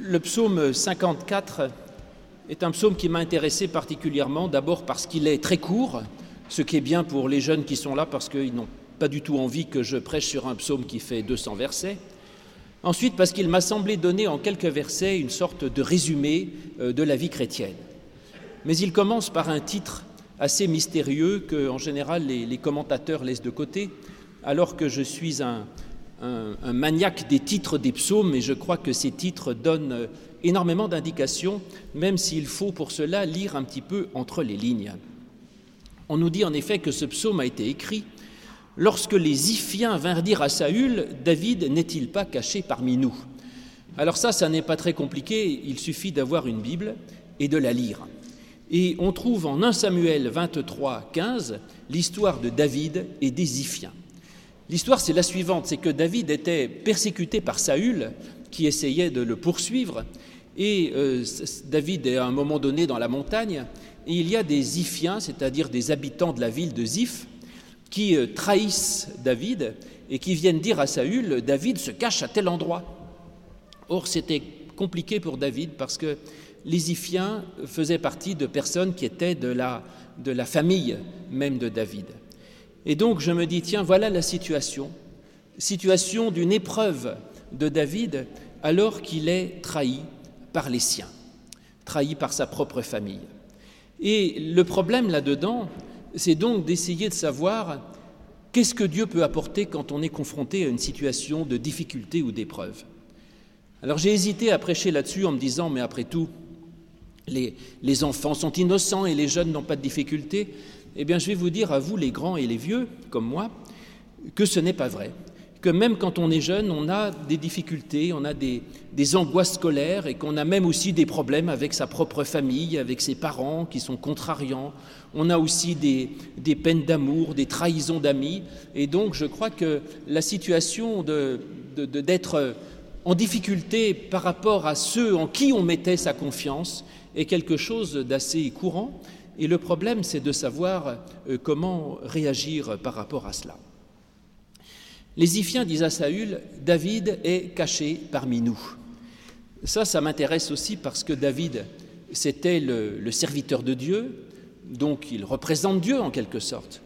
Le psaume 54 est un psaume qui m'a intéressé particulièrement, d'abord parce qu'il est très court, ce qui est bien pour les jeunes qui sont là, parce qu'ils n'ont pas du tout envie que je prêche sur un psaume qui fait 200 versets. Ensuite, parce qu'il m'a semblé donner en quelques versets une sorte de résumé euh, de la vie chrétienne. Mais il commence par un titre assez mystérieux que, en général, les, commentateurs laissent de côté, alors que je suis un, un, maniaque des titres des psaumes, et je crois que ces titres donnent euh, énormément d'indications, même s'il faut pour cela lire un petit peu entre les lignes. On nous dit en effet que ce psaume a été écrit Lorsque les Iphiens vinrent dire à Saül, David n'est-il pas caché parmi nous? Alors ça, ça n'est pas très compliqué, il suffit d'avoir une Bible et de la lire. Et on trouve en 1 Samuel 23, 15 l'histoire de David et des Iphiens. L'histoire, c'est la suivante, c'est que David était persécuté par Saül, qui essayait de le poursuivre, et euh, David est à un moment donné dans la montagne, et il y a des Iphiens, c'est-à-dire des habitants de la ville de Ziph, qui euh, trahissent David et qui viennent dire à Saül, David se cache à tel endroit. Or, c'était compliqué pour David parce que les Iphiens faisaient partie de personnes qui étaient de la famille même de David. Et donc je me dis, tiens, voilà la situation, situation d'une épreuve de David alors qu'il est trahi par les siens, trahi par sa propre famille. Et le problème là-dedans, c'est donc d'essayer de savoir qu'est-ce que Dieu peut apporter quand on est confronté à une situation de difficulté ou d'épreuve. Alors j'ai hésité à prêcher là-dessus en me disant, mais après tout, les, les enfants sont innocents et les jeunes n'ont pas de difficulté. Eh bien, je vais vous dire à vous, les grands et les vieux, comme moi, que ce n'est pas vrai que même quand on est jeune, on a des difficultés, on a des, angoisses scolaires et qu'on a même aussi des problèmes avec sa propre famille, avec ses parents qui sont contrariants. On a aussi des, peines d'amour, des trahisons d'amis. Et donc je crois que la situation d'être en difficulté par rapport à ceux en qui on mettait sa confiance est quelque chose d'assez courant. Et le problème, c'est de savoir euh, comment réagir par rapport à cela. Les Iphiens disent à Saül, David est caché parmi nous. Ça, ça m'intéresse aussi parce que David, c'était le, serviteur de Dieu, donc il représente Dieu en quelque sorte.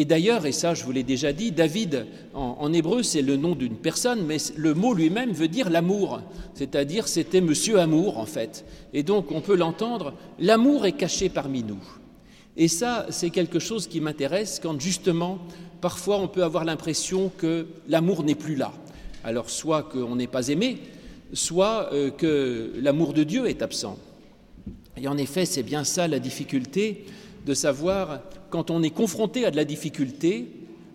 Et d'ailleurs, et ça je vous l'ai déjà dit, David en, hébreu c'est le nom d'une personne, mais le mot lui-même veut dire l'amour, c'est-à-dire c'était Monsieur Amour en fait. Et donc on peut l'entendre, l'amour est caché parmi nous. Et ça c'est quelque chose qui m'intéresse quand justement parfois on peut avoir l'impression que l'amour n'est plus là. Alors soit qu'on n'est pas aimé, soit euh, que l'amour de Dieu est absent. Et en effet, c'est bien ça la difficulté de savoir quand on est confronté à de la difficulté,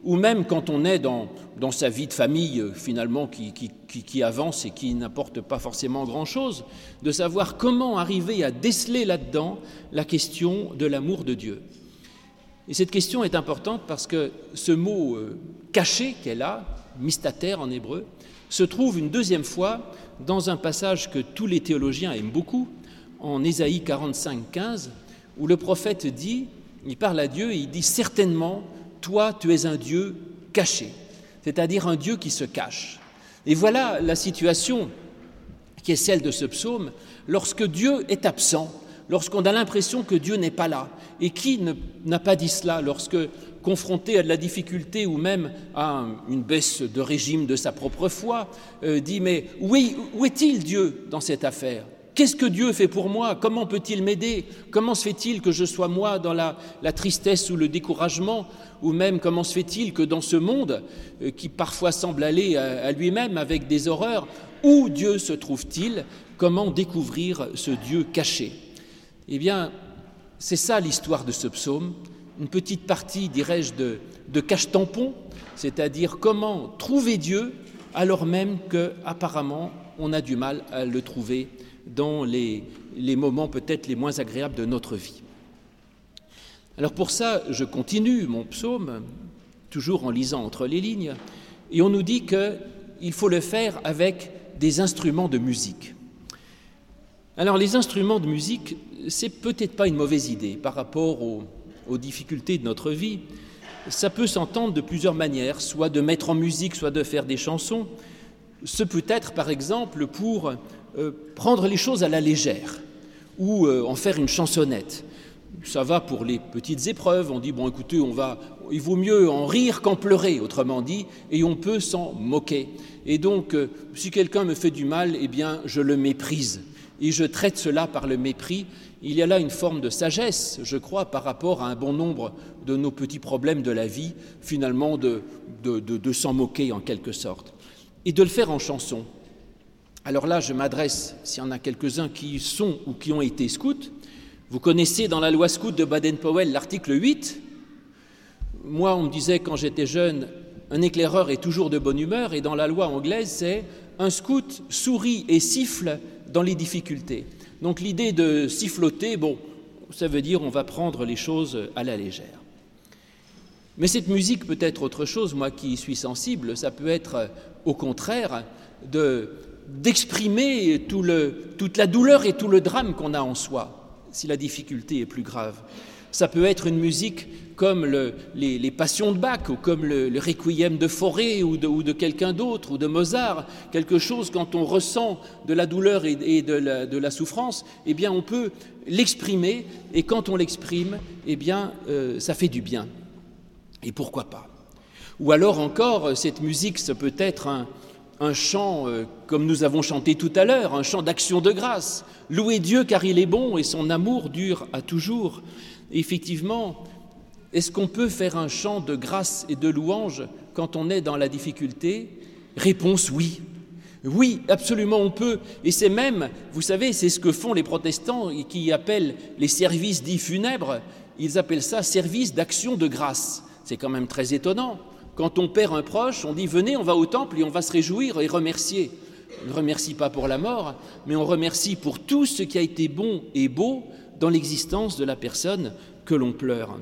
ou même quand on est dans, dans sa vie de famille euh, finalement qui, qui, avance et qui n'apporte pas forcément grand-chose, de savoir comment arriver à déceler là-dedans la question de l'amour de Dieu. Et cette question est importante parce que ce mot euh, caché qu'elle a, mystater en hébreu, se trouve une deuxième fois dans un passage que tous les théologiens aiment beaucoup, en Ésaïe 45, 15, où le prophète dit, il parle à Dieu et il dit certainement, toi tu es un Dieu caché, c'est-à-dire un Dieu qui se cache. Et voilà la situation qui est celle de ce psaume, lorsque Dieu est absent, lorsqu'on a l'impression que Dieu n'est pas là. Et qui n'a pas dit cela lorsque, confronté à de la difficulté ou même à une baisse de régime de sa propre foi, euh, dit Mais où est-il Dieu dans cette affaire? Qu'est-ce que Dieu fait pour moi? Comment peut-il m'aider? Comment se fait-il que je sois moi dans la, tristesse ou le découragement? Ou même comment se fait-il que dans ce monde euh, qui parfois semble aller à lui-même avec des horreurs, où Dieu se trouve-t-il? Comment découvrir ce Dieu caché? Eh bien, c'est ça l'histoire de ce psaume, une petite partie, dirais-je, de, cache-tampon, c'est-à-dire comment trouver Dieu alors même qu'apparemment on a du mal à le trouver dans les, moments peut-être les moins agréables de notre vie. Alors pour ça, je continue mon psaume, toujours en lisant entre les lignes, et on nous dit qu'il faut le faire avec des instruments de musique. Alors les instruments de musique, c'est peut-être pas une mauvaise idée par rapport aux, difficultés de notre vie. Ça peut s'entendre de plusieurs manières, soit de mettre en musique, soit de faire des chansons. Ce peut être par exemple pour euh, prendre les choses à la légère ou euh, en faire une chansonnette. Ça va pour les petites épreuves, on dit bon écoutez, on va il vaut mieux en rire qu'en pleurer, autrement dit, et on peut s'en moquer. Et donc, euh, si quelqu'un me fait du mal, eh bien, je le méprise. Et je traite cela par le mépris. Il y a là une forme de sagesse, je crois, par rapport à un bon nombre de nos petits problèmes de la vie, finalement, de, de, s'en moquer en quelque sorte. Et de le faire en chanson. Alors là, je m'adresse, s'il y en a quelques-uns qui sont ou qui ont été scouts, vous connaissez dans la loi scout de Baden-Powell l'article 8 moi, on me disait quand j'étais jeune, un éclaireur est toujours de bonne humeur, et dans la loi anglaise, c'est un scout sourit et siffle dans les difficultés. Donc l'idée de siffloter, bon, ça veut dire on va prendre les choses à la légère. Mais cette musique peut être autre chose, moi qui suis sensible, ça peut être au contraire d'exprimer toute la douleur et tout le drame qu'on a en soi, si la difficulté est plus grave. Ça peut être une musique comme les, Passions de Bach ou comme le, Requiem de Forêt ou de, quelqu'un d'autre ou de Mozart, quelque chose quand on ressent de la douleur et, de, la, souffrance, eh bien on peut l'exprimer et quand on l'exprime, eh bien euh, ça fait du bien. Et pourquoi pas? Ou alors encore, cette musique, ça peut être un, un chant, euh, comme nous avons chanté tout à l'heure, un chant d'action de grâce. Louez Dieu car il est bon et son amour dure à toujours. effectivement, est-ce qu'on peut faire un chant de grâce et de louange quand on est dans la difficulté? Réponse oui. Oui, absolument, on peut. Et c'est même, vous savez, c'est ce que font les protestants qui appellent les services dits funèbres. Ils appellent ça service d'action de grâce. C'est quand même très étonnant. Quand on perd un proche, on dit venez, on va au temple et on va se réjouir et remercier. On ne remercie pas pour la mort, mais on remercie pour tout ce qui a été bon et beau dans l'existence de la personne que l'on pleure.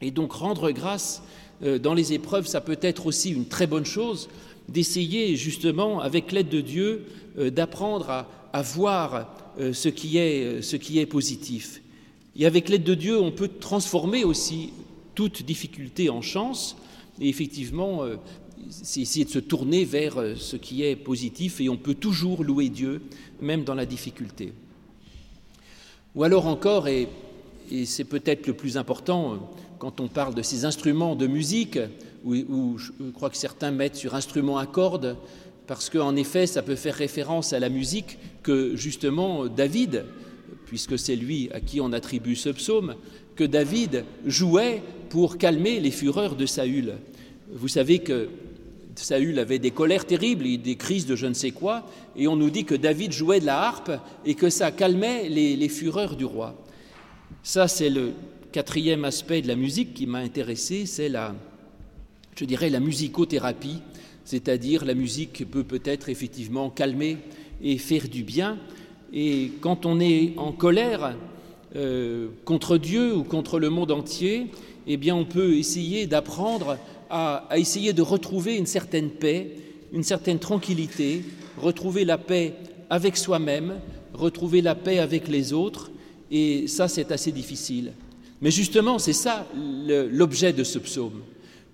Et donc rendre grâce euh, dans les épreuves, ça peut être aussi une très bonne chose, d'essayer justement, avec l'aide de Dieu, euh, d'apprendre à, voir euh, ce qui, est, ce qui est positif. Et avec l'aide de Dieu, on peut transformer aussi toute difficulté en chance, et effectivement, c'est essayer de se tourner vers ce qui est positif, et on peut toujours louer Dieu, même dans la difficulté. Ou alors encore, et, c'est peut-être le plus important, quand on parle de ces instruments de musique, où, je crois que certains mettent sur instruments à cordes, parce qu'en effet, ça peut faire référence à la musique que justement David, puisque c'est lui à qui on attribue ce psaume, que David jouait pour calmer les fureurs de Saül. Vous savez que Saül avait des colères terribles et des crises de je ne sais quoi, et on nous dit que David jouait de la harpe et que ça calmait les, les fureurs du roi. Ça, c'est le, quatrième aspect de la musique qui m'a intéressé, c'est la, je dirais, la musicothérapie, c'est-à-dire la musique peut peut-être effectivement calmer et faire du bien. Et quand on est en colère euh, contre Dieu ou contre le monde entier, eh bien on peut essayer d'apprendre à, à essayer de retrouver une certaine paix, une certaine tranquillité, retrouver la paix avec soi-même, retrouver la paix avec les autres, et ça c'est assez difficile. Mais justement, c'est ça l'objet de ce psaume.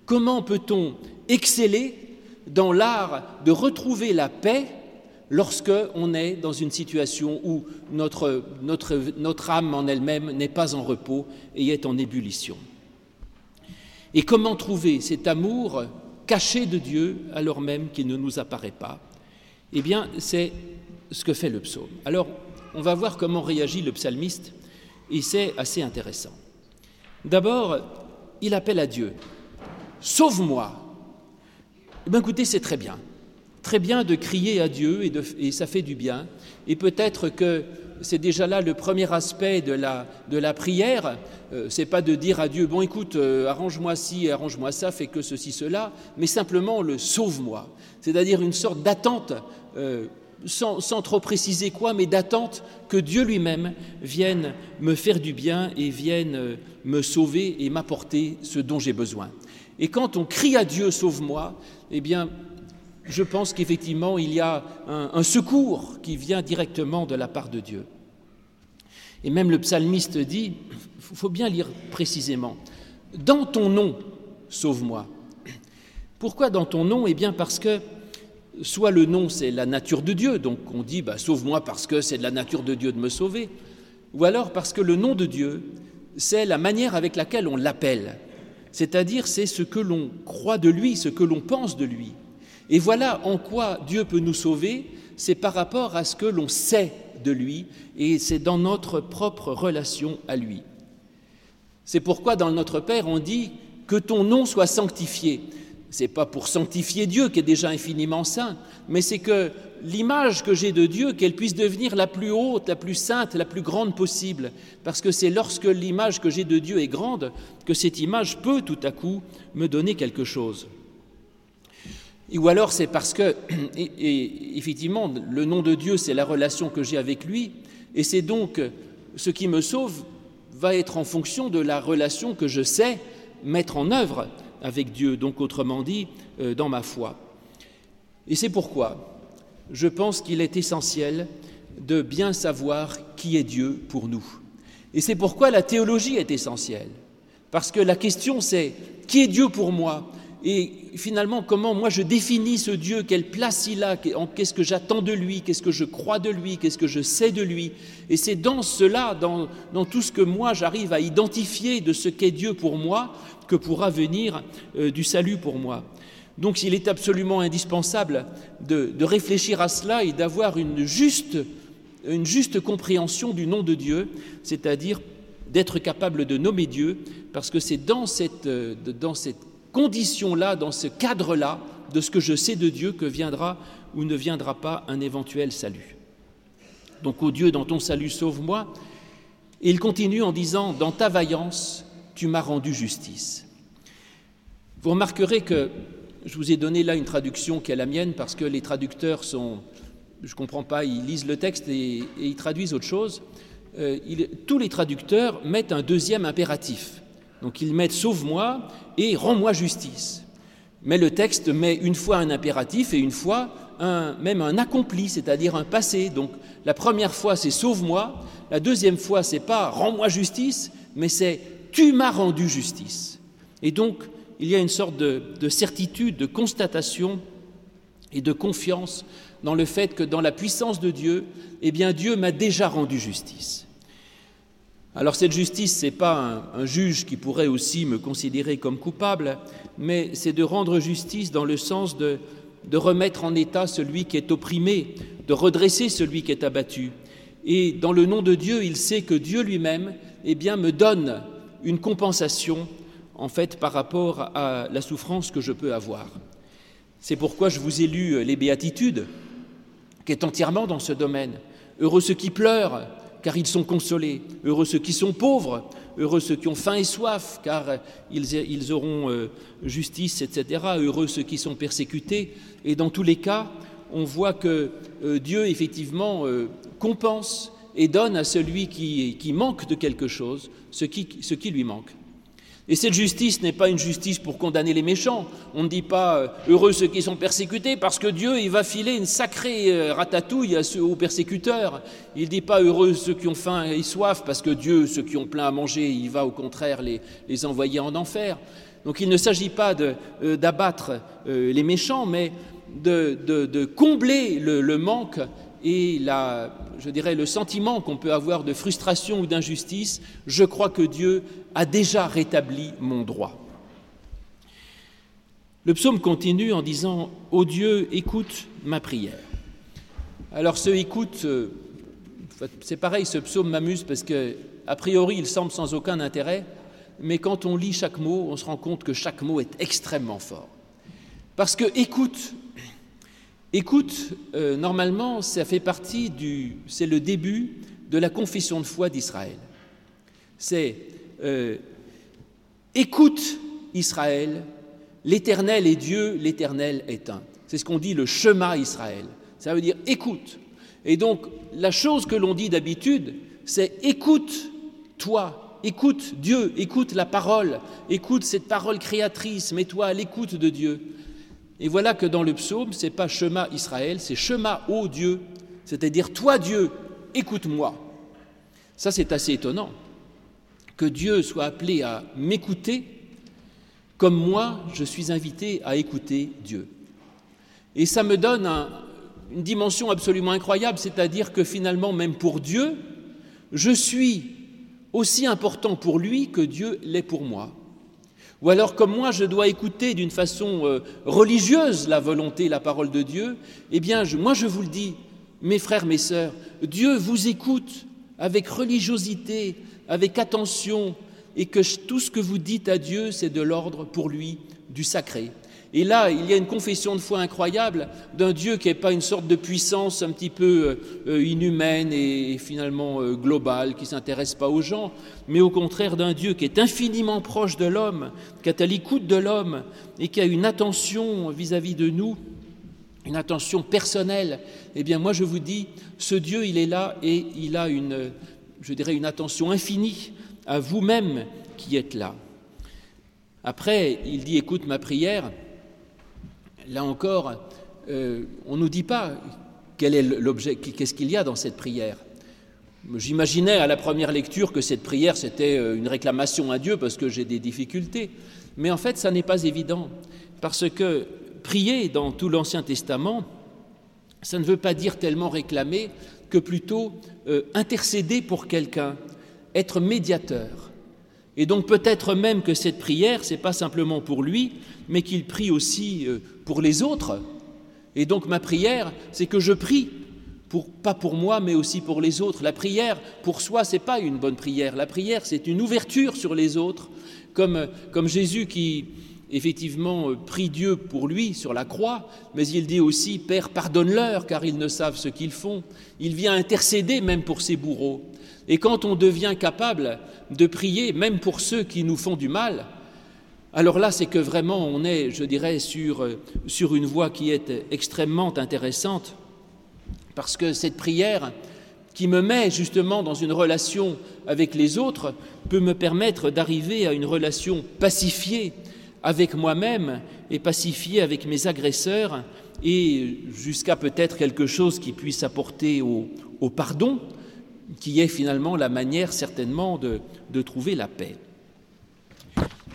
Comment peut-on exceller dans l'art de retrouver la paix lorsque on est dans une situation où notre, notre, notre âme en elle-même n'est pas en repos et est en ébullition Et comment trouver cet amour caché de Dieu alors même qu'il ne nous apparaît pas? Eh bien, c'est ce que fait le psaume. Alors, on va voir comment réagit le psalmiste et c'est assez intéressant. D'abord, il appelle à Dieu. Sauve-moi. Eh bien, écoutez, c'est très bien. Très bien de crier à Dieu et, ça fait du bien. Et peut-être que c'est déjà là le premier aspect de la, prière. Euh, c'est pas de dire à Dieu, bon écoute, euh, arrange-moi ci, arrange-moi ça, fais que ceci, cela, mais simplement le sauve-moi. C'est-à-dire une sorte d'attente euh, sans, trop préciser quoi, mais d'attente que Dieu lui-même vienne me faire du bien et vienne euh, me sauver et m'apporter ce dont j'ai besoin. Et quand on crie à Dieu, sauve-moi, eh bien, je pense qu'effectivement, il y a un, secours qui vient directement de la part de Dieu. Et même le psalmiste dit, il faut bien lire précisément, dans ton nom, sauve-moi. Pourquoi dans ton nom? Eh bien parce que soit le nom c'est la nature de Dieu, donc on dit bah, sauve-moi parce que c'est de la nature de Dieu de me sauver, ou alors parce que le nom de Dieu c'est la manière avec laquelle on l'appelle, c'est-à-dire c'est ce que l'on croit de lui, ce que l'on pense de lui. Et voilà en quoi Dieu peut nous sauver, c'est par rapport à ce que l'on sait de lui, et c'est dans notre propre relation à lui. C'est pourquoi dans Notre Père, on dit que ton nom soit sanctifié. C'est pas pour sanctifier Dieu qui est déjà infiniment saint, mais c'est que l'image que j'ai de Dieu, qu'elle puisse devenir la plus haute, la plus sainte, la plus grande possible. Parce que c'est lorsque l'image que j'ai de Dieu est grande que cette image peut tout à coup me donner quelque chose. Ou alors c'est parce que, et, effectivement, le nom de Dieu, c'est la relation que j'ai avec lui, et c'est donc ce qui me sauve va être en fonction de la relation que je sais mettre en œuvre avec Dieu, donc autrement dit, euh, dans ma foi. Et c'est pourquoi je pense qu'il est essentiel de bien savoir qui est Dieu pour nous. Et c'est pourquoi la théologie est essentielle. Parce que la question c'est qui est Dieu pour moi? Et finalement comment moi je définis ce Dieu, quelle place il a, qu'est-ce que j'attends de lui, qu'est-ce que je crois de lui, qu'est-ce que je sais de lui? Et c'est dans cela, dans, tout ce que moi j'arrive à identifier de ce qu'est Dieu pour moi, que pourra venir euh, du salut pour moi. Donc il est absolument indispensable de, de réfléchir à cela et d'avoir une juste, une juste compréhension du nom de Dieu, c'est-à-dire d'être capable de nommer Dieu, parce que c'est dans cette, euh, dans cette condition-là, dans ce cadre-là, de ce que je sais de Dieu, que viendra ou ne viendra pas un éventuel salut. Donc, ô Dieu, dans ton salut, sauve-moi. Et il continue en disant, dans ta vaillance, tu m'as rendu justice. Vous remarquerez que je vous ai donné là une traduction qui est la mienne parce que les traducteurs sont, je ne comprends pas, ils lisent le texte et, ils traduisent autre chose. Euh, tous les traducteurs mettent un deuxième impératif. Donc ils mettent sauve-moi et rends-moi justice. Mais le texte met une fois un impératif et une fois même un accompli, c'est-à-dire un passé. Donc la première fois c'est sauve-moi, la deuxième fois c'est pas rends-moi justice, mais c'est tu m'as rendu justice. Et donc il y a une sorte de, de certitude, de constatation et de confiance dans le fait que dans la puissance de Dieu, eh bien Dieu m'a déjà rendu justice. Alors cette justice, ce n'est pas un, juge qui pourrait aussi me considérer comme coupable, mais c'est de rendre justice dans le sens de, remettre en état celui qui est opprimé, de redresser celui qui est abattu. Et dans le nom de Dieu, il sait que Dieu lui-même eh me donne une compensation en fait par rapport à la souffrance que je peux avoir. C'est pourquoi je vous ai lu les béatitudes, qui est entièrement dans ce domaine. Heureux ceux qui pleurent, car ils sont consolés. Heureux ceux qui sont pauvres, heureux ceux qui ont faim et soif, car ils, auront euh, justice, etc. Heureux ceux qui sont persécutés. Et dans tous les cas, on voit que euh, Dieu, effectivement, euh, compense et donne à celui qui, manque de quelque chose ce qui lui manque. Et cette justice n'est pas une justice pour condamner les méchants. On ne dit pas euh, heureux ceux qui sont persécutés parce que Dieu il va filer une sacrée euh, ratatouille à aux persécuteurs. Il ne dit pas heureux ceux qui ont faim et soif parce que Dieu, ceux qui ont plein à manger, il va au contraire les, les envoyer en enfer. Donc il ne s'agit pas euh, d'abattre les méchants, mais de, de, combler le, le manque et la, je dirais, le sentiment qu'on peut avoir de frustration ou d'injustice, je crois que Dieu a déjà rétabli mon droit. Le psaume continue en disant Ô Dieu, écoute ma prière. Alors, ce écoute, euh, c'est pareil, ce psaume m'amuse parce que, a priori, il semble sans aucun intérêt, mais quand on lit chaque mot, on se rend compte que chaque mot est extrêmement fort. Parce que écoute Écoute, euh, normalement, ça fait partie du. C'est le début de la confession de foi d'Israël. C'est euh, Écoute, Israël, l'Éternel est Dieu, l'Éternel est un. C'est ce qu'on dit le chemin Israël. Ça veut dire écoute. Et donc, la chose que l'on dit d'habitude, c'est écoute toi, écoute Dieu, écoute la parole, écoute cette parole créatrice, mets-toi à l'écoute de Dieu. Et voilà que dans le psaume, c'est pas chemin Israël, c'est chemin ô Dieu, c'est-à-dire toi Dieu, écoute-moi. Ça c'est assez étonnant que Dieu soit appelé à m'écouter comme moi je suis invité à écouter Dieu. Et ça me donne une dimension absolument incroyable, c'est-à-dire que finalement, même pour Dieu, je suis aussi important pour lui que Dieu l'est pour moi. Ou alors, comme moi, je dois écouter d'une façon euh, religieuse la volonté, la parole de Dieu, eh bien, moi, je vous le dis, mes frères, mes sœurs, Dieu vous écoute avec religiosité, avec attention, et que tout ce que vous dites à Dieu, c'est de l'ordre pour lui du sacré. Et là, il y a une confession de foi incroyable d'un Dieu qui n'est pas une sorte de puissance un petit peu euh, inhumaine et, finalement euh, globale, qui ne s'intéresse pas aux gens, mais au contraire d'un Dieu qui est infiniment proche de l'homme, qui est à l'écoute de l'homme et qui a une attention vis-à-vis de nous, une attention personnelle. Eh bien, moi, je vous dis, ce Dieu, il est là et il a une, je dirais, une attention infinie à vous-même qui êtes là. Après, il dit, écoute ma prière là encore, euh, on ne nous dit pas quel est l'objet, qu'est-ce qu'il y a dans cette prière. J'imaginais à la première lecture que cette prière c'était euh, une réclamation à Dieu parce que j'ai des difficultés, mais en fait ça n'est pas évident parce que prier dans tout l'Ancien Testament, ça ne veut pas dire tellement réclamer que plutôt euh, intercéder pour quelqu'un, être médiateur. Et donc peut-être même que cette prière, c'est pas simplement pour lui, mais qu'il prie aussi euh, pour les autres. Et donc ma prière, c'est que je prie pas pour moi, mais aussi pour les autres. La prière, pour soi, c'est pas une bonne prière. La prière, c'est une ouverture sur les autres, comme, comme Jésus qui effectivement euh, prie Dieu pour lui sur la croix, mais il dit aussi Père, pardonne-leur, car ils ne savent ce qu'ils font. Il vient intercéder même pour ses bourreaux. Et quand on devient capable de prier, même pour ceux qui nous font du mal, alors là, c'est que vraiment on est, je dirais, sur, euh, sur une voie qui est extrêmement intéressante, parce que cette prière qui me met justement dans une relation avec les autres peut me permettre d'arriver à une relation pacifiée avec moi-même et pacifiée avec mes agresseurs et jusqu'à peut-être quelque chose qui puisse apporter au pardon, qui est finalement la manière certainement de, trouver la paix.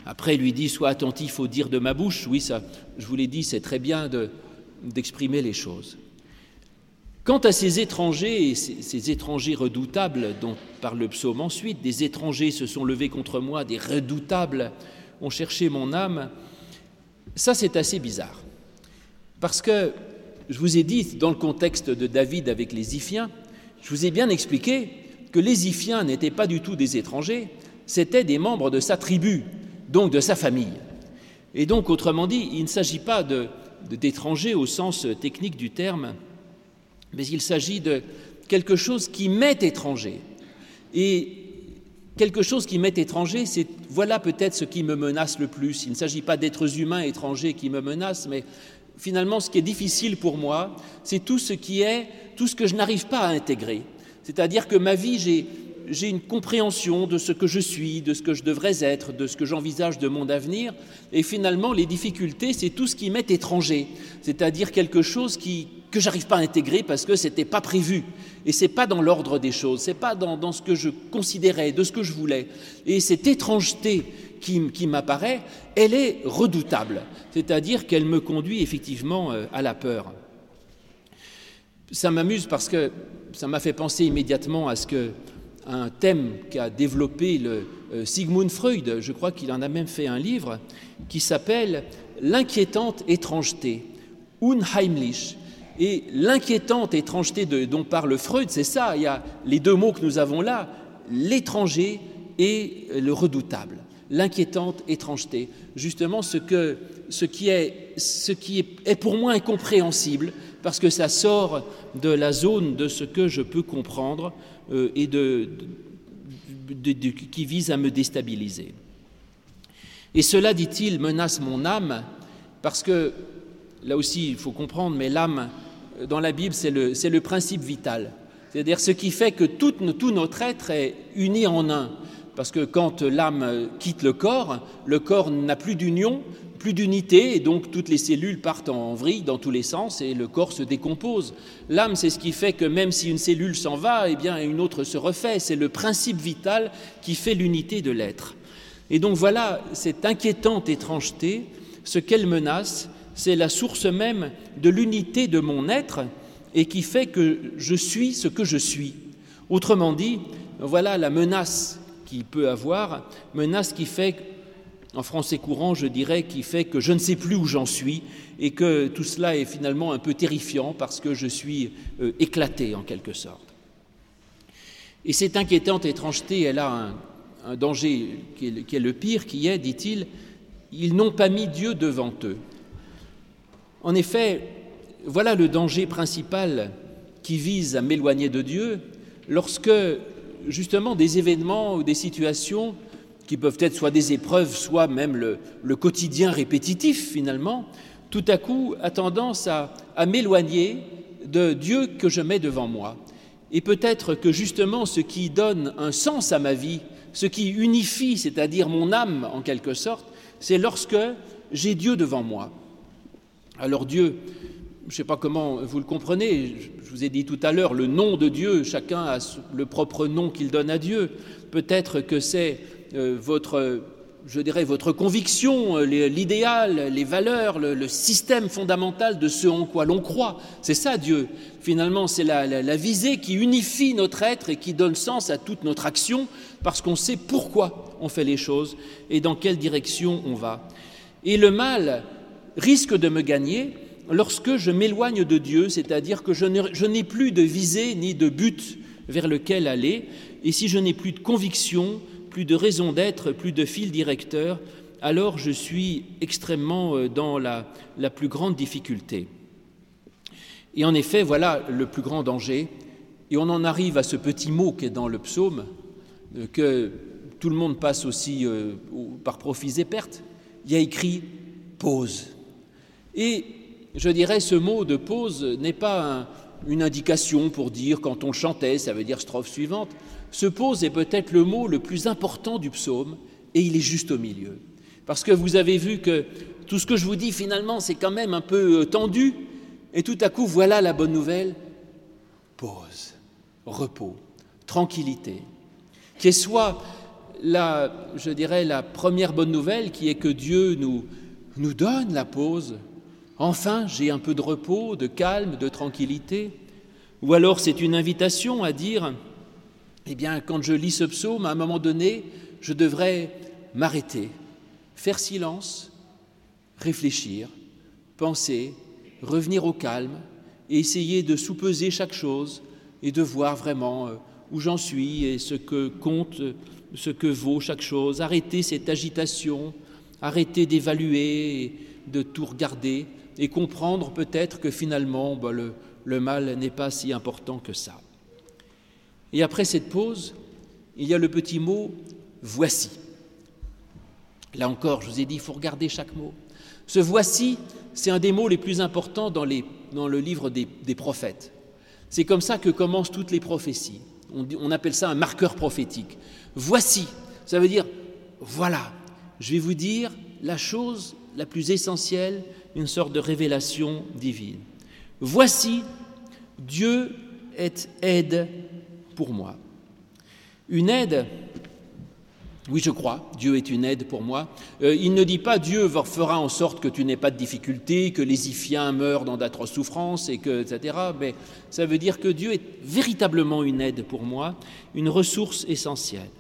Après, il lui dit Sois attentif au dire de ma bouche. Oui, ça, je vous l'ai dit, c'est très bien d'exprimer les choses. Quant à ces étrangers, ces, ces, étrangers redoutables dont parle le psaume ensuite, des étrangers se sont levés contre moi, des redoutables ont cherché mon âme, ça c'est assez bizarre. Parce que, je vous ai dit, dans le contexte de David avec les Iphiens, je vous ai bien expliqué que les Iphiens n'étaient pas du tout des étrangers, c'étaient des membres de sa tribu, donc de sa famille. Et donc, autrement dit, il ne s'agit pas d'étrangers au sens technique du terme, mais il s'agit de quelque chose qui m'est étranger. Et quelque chose qui m'est étranger, c'est voilà peut-être ce qui me menace le plus. Il ne s'agit pas d'êtres humains étrangers qui me menacent, mais finalement, ce qui est difficile pour moi, c'est tout ce qui est, tout ce que je n'arrive pas à intégrer. C'est-à-dire que ma vie, j'ai une compréhension de ce que je suis, de ce que je devrais être, de ce que j'envisage de mon avenir, et finalement, les difficultés, c'est tout ce qui m'est étranger, c'est-à-dire quelque chose qui, que j'arrive pas à intégrer parce que c'était pas prévu, et c'est pas dans l'ordre des choses, c'est pas dans, dans ce que je considérais, de ce que je voulais, et cette étrangeté qui, m'apparaît, elle est redoutable, c'est-à-dire qu'elle me conduit effectivement euh, à la peur. Ça m'amuse parce que ça m'a fait penser immédiatement à ce que un thème qu'a développé le euh, Sigmund Freud, je crois qu'il en a même fait un livre, qui s'appelle L'inquiétante étrangeté, Unheimlich. Et l'inquiétante étrangeté dont parle Freud, c'est ça, il y a les deux mots que nous avons là, l'étranger et le redoutable l'inquiétante étrangeté, justement ce, qui, est, pour moi incompréhensible, parce que ça sort de la zone de ce que je peux comprendre euh, et de, qui vise à me déstabiliser. Et cela, dit-il, menace mon âme, parce que, là aussi, il faut comprendre, mais l'âme, dans la Bible, c'est le, le, principe vital. C'est-à-dire ce qui fait que tout notre être est uni en un parce que quand l'âme quitte le corps, le corps n'a plus d'union, plus d'unité, et donc toutes les cellules partent en vrille dans tous les sens et le corps se décompose. L'âme, c'est ce qui fait que même si une cellule s'en va, eh bien une autre se refait. C'est le principe vital qui fait l'unité de l'être. Et donc voilà cette inquiétante étrangeté, ce qu'elle menace, c'est la source même de l'unité de mon être et qui fait que je suis ce que je suis. Autrement dit, voilà la menace qu'il peut avoir, menace qui fait, en français courant, je dirais, qui fait que je ne sais plus où j'en suis et que tout cela est finalement un peu terrifiant parce que je suis euh, éclaté en quelque sorte. Et cette inquiétante étrangeté, elle a un, danger qui qui est le pire, qui est, dit-il, ils n'ont pas mis Dieu devant eux. En effet, voilà le danger principal qui vise à m'éloigner de Dieu lorsque justement des événements ou des situations qui peuvent être soit des épreuves, soit même le, quotidien répétitif finalement, tout à coup a tendance à, à m'éloigner de Dieu que je mets devant moi. Et peut-être que justement ce qui donne un sens à ma vie, ce qui unifie, c'est-à-dire mon âme en quelque sorte, c'est lorsque j'ai Dieu devant moi. Alors Dieu, ne sais pas comment vous le comprenez, je vous ai dit tout à l'heure, le nom de Dieu, chacun a le propre nom qu'il donne à Dieu. Peut-être que c'est euh, votre, je dirais, votre conviction, euh, l'idéal, les valeurs, le, système fondamental de ce en quoi l'on croit. C'est ça Dieu. Finalement, c'est la, la visée qui unifie notre être et qui donne sens à toute notre action parce qu'on sait pourquoi on fait les choses et dans quelle direction on va. Et le mal risque de me gagner lorsque je m'éloigne de Dieu, c'est-à-dire que je n'ai plus de visée ni de but vers lequel aller, et si je n'ai plus de conviction, plus de raison d'être, plus de fil directeur, alors je suis extrêmement euh, dans la, plus grande difficulté. Et en effet, voilà le plus grand danger, et on en arrive à ce petit mot qui est dans le psaume, euh, que tout le monde passe aussi euh, par profits et pertes. Il y a écrit pause. Et je dirais ce mot de pause n'est pas un, une indication pour dire quand on chantait, ça veut dire strophe suivante. Ce pause est peut-être le mot le plus important du psaume et il est juste au milieu. Parce que vous avez vu que tout ce que je vous dis finalement c'est quand même un peu euh, tendu et tout à coup voilà la bonne nouvelle. Pause, repos, tranquillité. Qu'est soit la, je dirais, la première bonne nouvelle qui est que Dieu nous donne la pause, Enfin, j'ai un peu de repos, de calme, de tranquillité. Ou alors c'est une invitation à dire, eh bien, quand je lis ce psaume, à un moment donné, je devrais m'arrêter, faire silence, réfléchir, penser, revenir au calme et essayer de sous-peser chaque chose et de voir vraiment euh, où j'en suis et ce que compte, ce que vaut chaque chose. Arrêter cette agitation, arrêter d'évaluer, de tout regarder et comprendre peut-être que finalement bah, le, mal n'est pas si important que ça. Et après cette pause, il y a le petit mot voici. Là encore, je vous ai dit, il faut regarder chaque mot. Ce voici, c'est un des mots les plus importants dans, le livre des, prophètes. C'est comme ça que commencent toutes les prophéties. On appelle ça un marqueur prophétique. Voici, ça veut dire voilà, je vais vous dire la chose la plus essentielle, une sorte de révélation divine. Voici, Dieu est aide pour moi. Une aide, oui je crois, Dieu est une aide pour moi. Euh, il ne dit pas Dieu fera en sorte que tu n'aies pas de difficultés, que les Iphiens meurent dans d'atroces souffrances, et que, etc. Mais ça veut dire que Dieu est véritablement une aide pour moi, une ressource essentielle.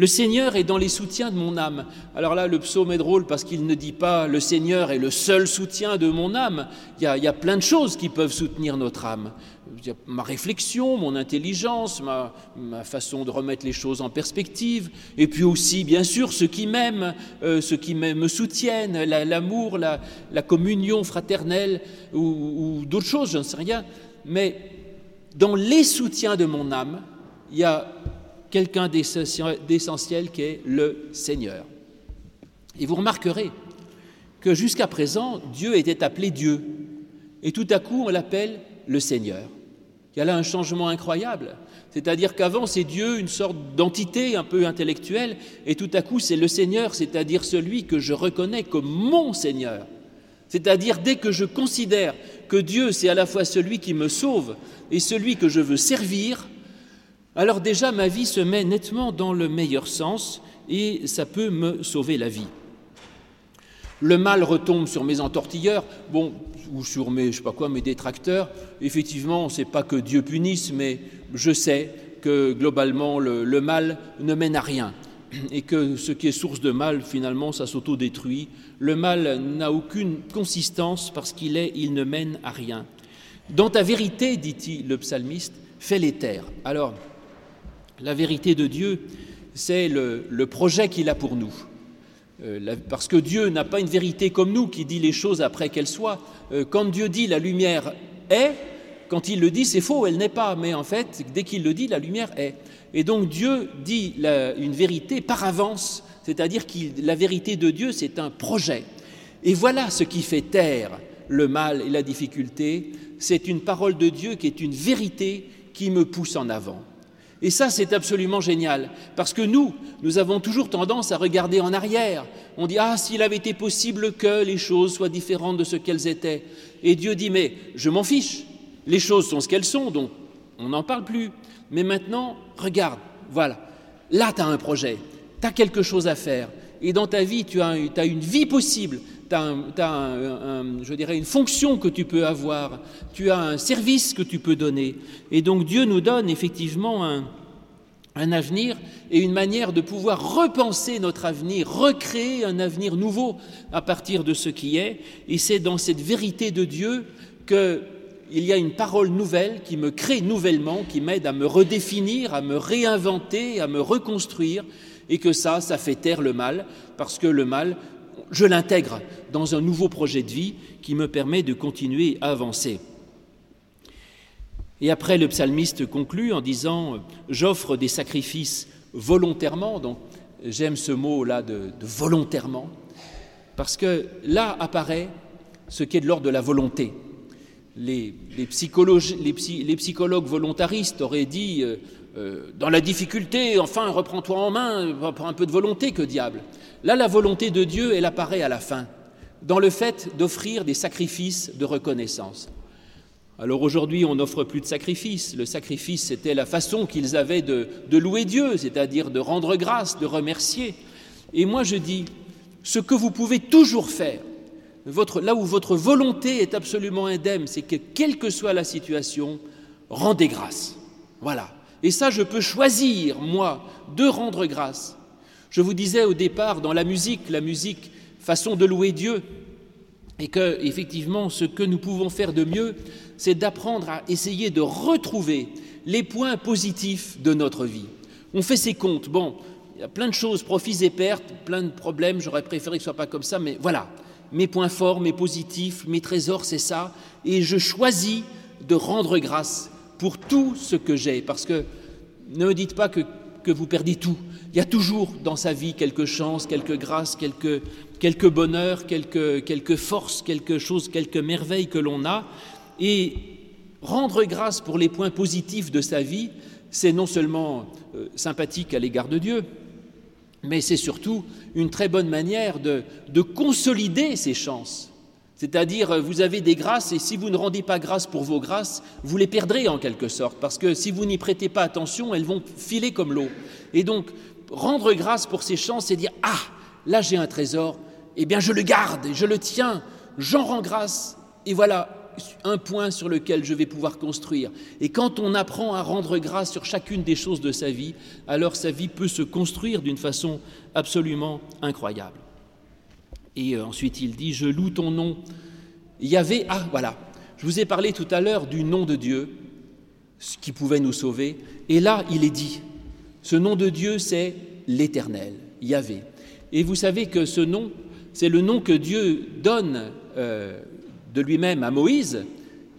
Le Seigneur est dans les soutiens de mon âme. Alors là, le psaume est drôle parce qu'il ne dit pas le Seigneur est le seul soutien de mon âme. Il y a, il y a plein de choses qui peuvent soutenir notre âme. Ma réflexion, mon intelligence, ma, façon de remettre les choses en perspective, et puis aussi, bien sûr, ceux qui m'aiment, euh, ceux qui me soutiennent, l'amour, la, la, la, communion fraternelle ou, ou d'autres choses, je ne sais rien. Mais dans les soutiens de mon âme, il y a quelqu'un d'essentiel qui est le Seigneur. Et vous remarquerez que jusqu'à présent, Dieu était appelé Dieu. Et tout à coup, on l'appelle le Seigneur. Il y a là un changement incroyable. C'est-à-dire qu'avant, c'est Dieu, une sorte d'entité un peu intellectuelle, et tout à coup, c'est le Seigneur, c'est-à-dire celui que je reconnais comme mon Seigneur. C'est-à-dire dès que je considère que Dieu, c'est à la fois celui qui me sauve et celui que je veux servir, alors déjà ma vie se met nettement dans le meilleur sens et ça peut me sauver la vie. Le mal retombe sur mes entortilleurs, bon, ou sur mes, je sais pas quoi, mes détracteurs. Effectivement, c'est pas que Dieu punisse, mais je sais que globalement le, mal ne mène à rien et que ce qui est source de mal, finalement, ça s'auto-détruit. Le mal n'a aucune consistance parce qu'il est, il ne mène à rien. Dans ta vérité, dit-il le psalmiste, fais les terres. Alors, la vérité de Dieu, c'est le, projet qu'il a pour nous. Euh, parce que Dieu n'a pas une vérité comme nous qui dit les choses après qu'elles soient. Euh, quand Dieu dit la lumière est, quand il le dit, c'est faux, elle n'est pas. Mais en fait, dès qu'il le dit, la lumière est. Et donc Dieu dit une vérité par avance, c'est-à-dire que la vérité de Dieu, c'est un projet. Et voilà ce qui fait taire le mal et la difficulté, c'est une parole de Dieu qui est une vérité qui me pousse en avant. Et ça, c'est absolument génial, parce que nous, nous avons toujours tendance à regarder en arrière. On dit, ah, s'il avait été possible que les choses soient différentes de ce qu'elles étaient. Et Dieu dit, mais je m'en fiche, les choses sont ce qu'elles sont, donc on n'en parle plus. Mais maintenant, regarde, voilà, là, tu as un projet, tu as quelque chose à faire. Et dans ta vie, tu as, une vie possible, tu as, je dirais, une fonction que tu peux avoir, tu as un service que tu peux donner. Et donc Dieu nous donne effectivement un, avenir et une manière de pouvoir repenser notre avenir, recréer un avenir nouveau à partir de ce qui est. Et c'est dans cette vérité de Dieu que il y a une parole nouvelle qui me crée nouvellement, qui m'aide à me redéfinir, à me réinventer, à me reconstruire, et que ça, ça fait taire le mal, parce que le mal, je l'intègre dans un nouveau projet de vie qui me permet de continuer à avancer. Et après, le psalmiste conclut en disant J'offre des sacrifices volontairement. Donc, j'aime ce mot-là de, volontairement, parce que là apparaît ce qui est de l'ordre de la volonté les, psychologues volontaristes auraient dit euh, euh, dans la difficulté, enfin, reprends-toi en main, pour un peu de volonté, que diable. Là, la volonté de Dieu, elle apparaît à la fin, dans le fait d'offrir des sacrifices de reconnaissance. Alors aujourd'hui, on n'offre plus de sacrifices. Le sacrifice, c'était la façon qu'ils avaient de louer Dieu, c'est-à-dire de rendre grâce, de remercier. Et moi, je dis, ce que vous pouvez toujours faire, là où votre volonté est absolument indemne, c'est que quelle que soit la situation, rendez grâce. Voilà. Et ça, je peux choisir, moi, de rendre grâce. Je vous disais au départ, dans la musique, la musique, façon de louer Dieu, et que, effectivement, ce que nous pouvons faire de mieux, c'est d'apprendre à essayer de retrouver les points positifs de notre vie. On fait ses comptes. Bon, il y a plein de choses, profits et pertes, plein de problèmes. J'aurais préféré que ce soit pas comme ça, mais voilà mes points forts, mes positifs, mes trésors, c'est ça. Et je choisis de rendre grâce pour tout ce que j'ai. Parce que ne me dites pas que, vous perdez tout. Il y a toujours dans sa vie quelque chance, quelque grâce, quelque, quelque bonheur, quelque, quelque force, quelque chose, quelque merveille que l'on a. Et rendre grâce pour les points positifs de sa vie, c'est non seulement euh, sympathique à l'égard de Dieu, mais c'est surtout une très bonne manière de, consolider ces chances. C'est-à-dire, vous avez des grâces et si vous ne rendez pas grâce pour vos grâces, vous les perdrez en quelque sorte, parce que si vous n'y prêtez pas attention, elles vont filer comme l'eau. Et donc, rendre grâce pour ces chances, c'est dire, ah, là j'ai un trésor, eh bien je le garde, je le tiens, j'en rends grâce, et voilà, un point sur lequel je vais pouvoir construire. Et quand on apprend à rendre grâce sur chacune des choses de sa vie, alors sa vie peut se construire d'une façon absolument incroyable. Et euh, ensuite il dit, je loue ton nom. Il y avait, ah voilà, je vous ai parlé tout à l'heure du nom de Dieu, ce qui pouvait nous sauver. Et là, il est dit, ce nom de Dieu, c'est l'Éternel, Yahvé. Et vous savez que ce nom, c'est le nom que Dieu donne euh, de lui-même à Moïse,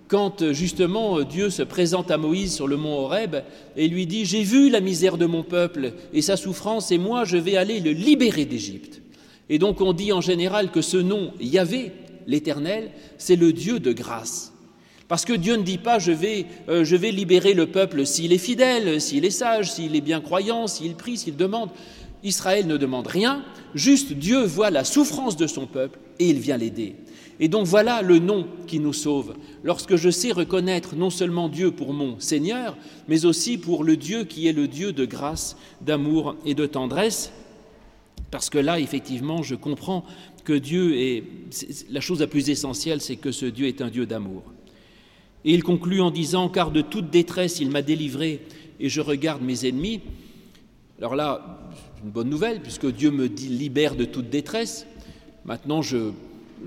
quand justement Dieu se présente à Moïse sur le mont Horeb et lui dit J'ai vu la misère de mon peuple et sa souffrance, et moi je vais aller le libérer d'Égypte. Et donc on dit en général que ce nom, Yahvé, l'Éternel, c'est le Dieu de grâce. Parce que Dieu ne dit pas je vais, euh, je vais libérer le peuple s'il est fidèle, s'il est sage, s'il est bien croyant, s'il prie, s'il demande. Israël ne demande rien, juste Dieu voit la souffrance de son peuple et il vient l'aider. Et donc voilà le nom qui nous sauve. Lorsque je sais reconnaître non seulement Dieu pour mon Seigneur, mais aussi pour le Dieu qui est le Dieu de grâce, d'amour et de tendresse. Parce que là, effectivement, je comprends que Dieu est... La chose la plus essentielle, c'est que ce Dieu est un Dieu d'amour. Et il conclut en disant, car de toute détresse, il m'a délivré et je regarde mes ennemis. Alors là, une bonne nouvelle, puisque Dieu me libère de toute détresse. Maintenant, je,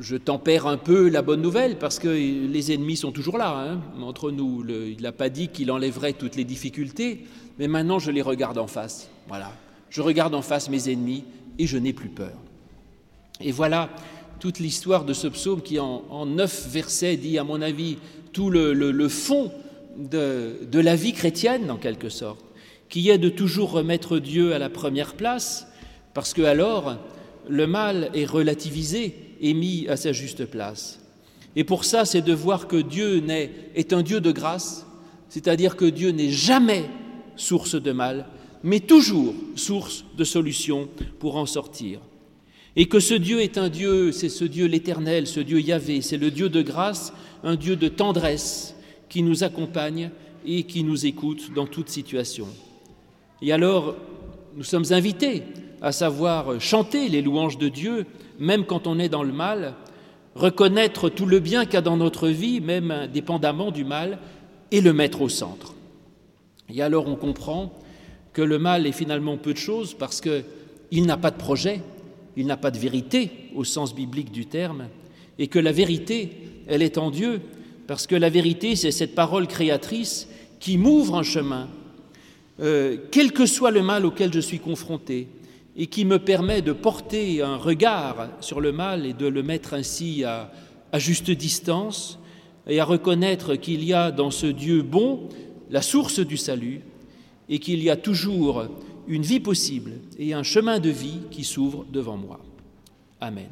je tempère un peu la bonne nouvelle, parce que les ennemis sont toujours là, hein, entre nous. il n'a pas dit qu'il enlèverait toutes les difficultés, mais maintenant je les regarde en face. Voilà. Je regarde en face mes ennemis et je n'ai plus peur. Et voilà toute l'histoire de ce psaume qui, en, neuf versets, dit, à mon avis, tout le, fond de, la vie chrétienne, en quelque sorte, qui est de toujours remettre Dieu à la première place, parce que alors le mal est relativisé et mis à sa juste place. Et pour ça, c'est de voir que Dieu est un Dieu de grâce, c'est-à-dire que Dieu n'est jamais source de mal, mais toujours source de solution pour en sortir. Et que ce Dieu est un Dieu, c'est ce Dieu l'Éternel, ce Dieu Yahvé, c'est le Dieu de grâce, un Dieu de tendresse qui nous accompagne et qui nous écoute dans toute situation. Et alors, nous sommes invités à savoir chanter les louanges de Dieu, même quand on est dans le mal, reconnaître tout le bien qu'il y a dans notre vie, même indépendamment du mal, et le mettre au centre. Et alors on comprend que le mal est finalement peu de choses parce qu'il n'a pas de projet, il n'a pas de vérité au sens biblique du terme, et que la vérité, elle est en Dieu, parce que la vérité, c'est cette parole créatrice qui m'ouvre un chemin, euh, quel que soit le mal auquel je suis confronté, et qui me permet de porter un regard sur le mal et de le mettre ainsi à juste distance, et à reconnaître qu'il y a dans ce Dieu bon la source du salut, et qu'il y a toujours une vie possible et un chemin de vie qui s'ouvre devant moi. Amen.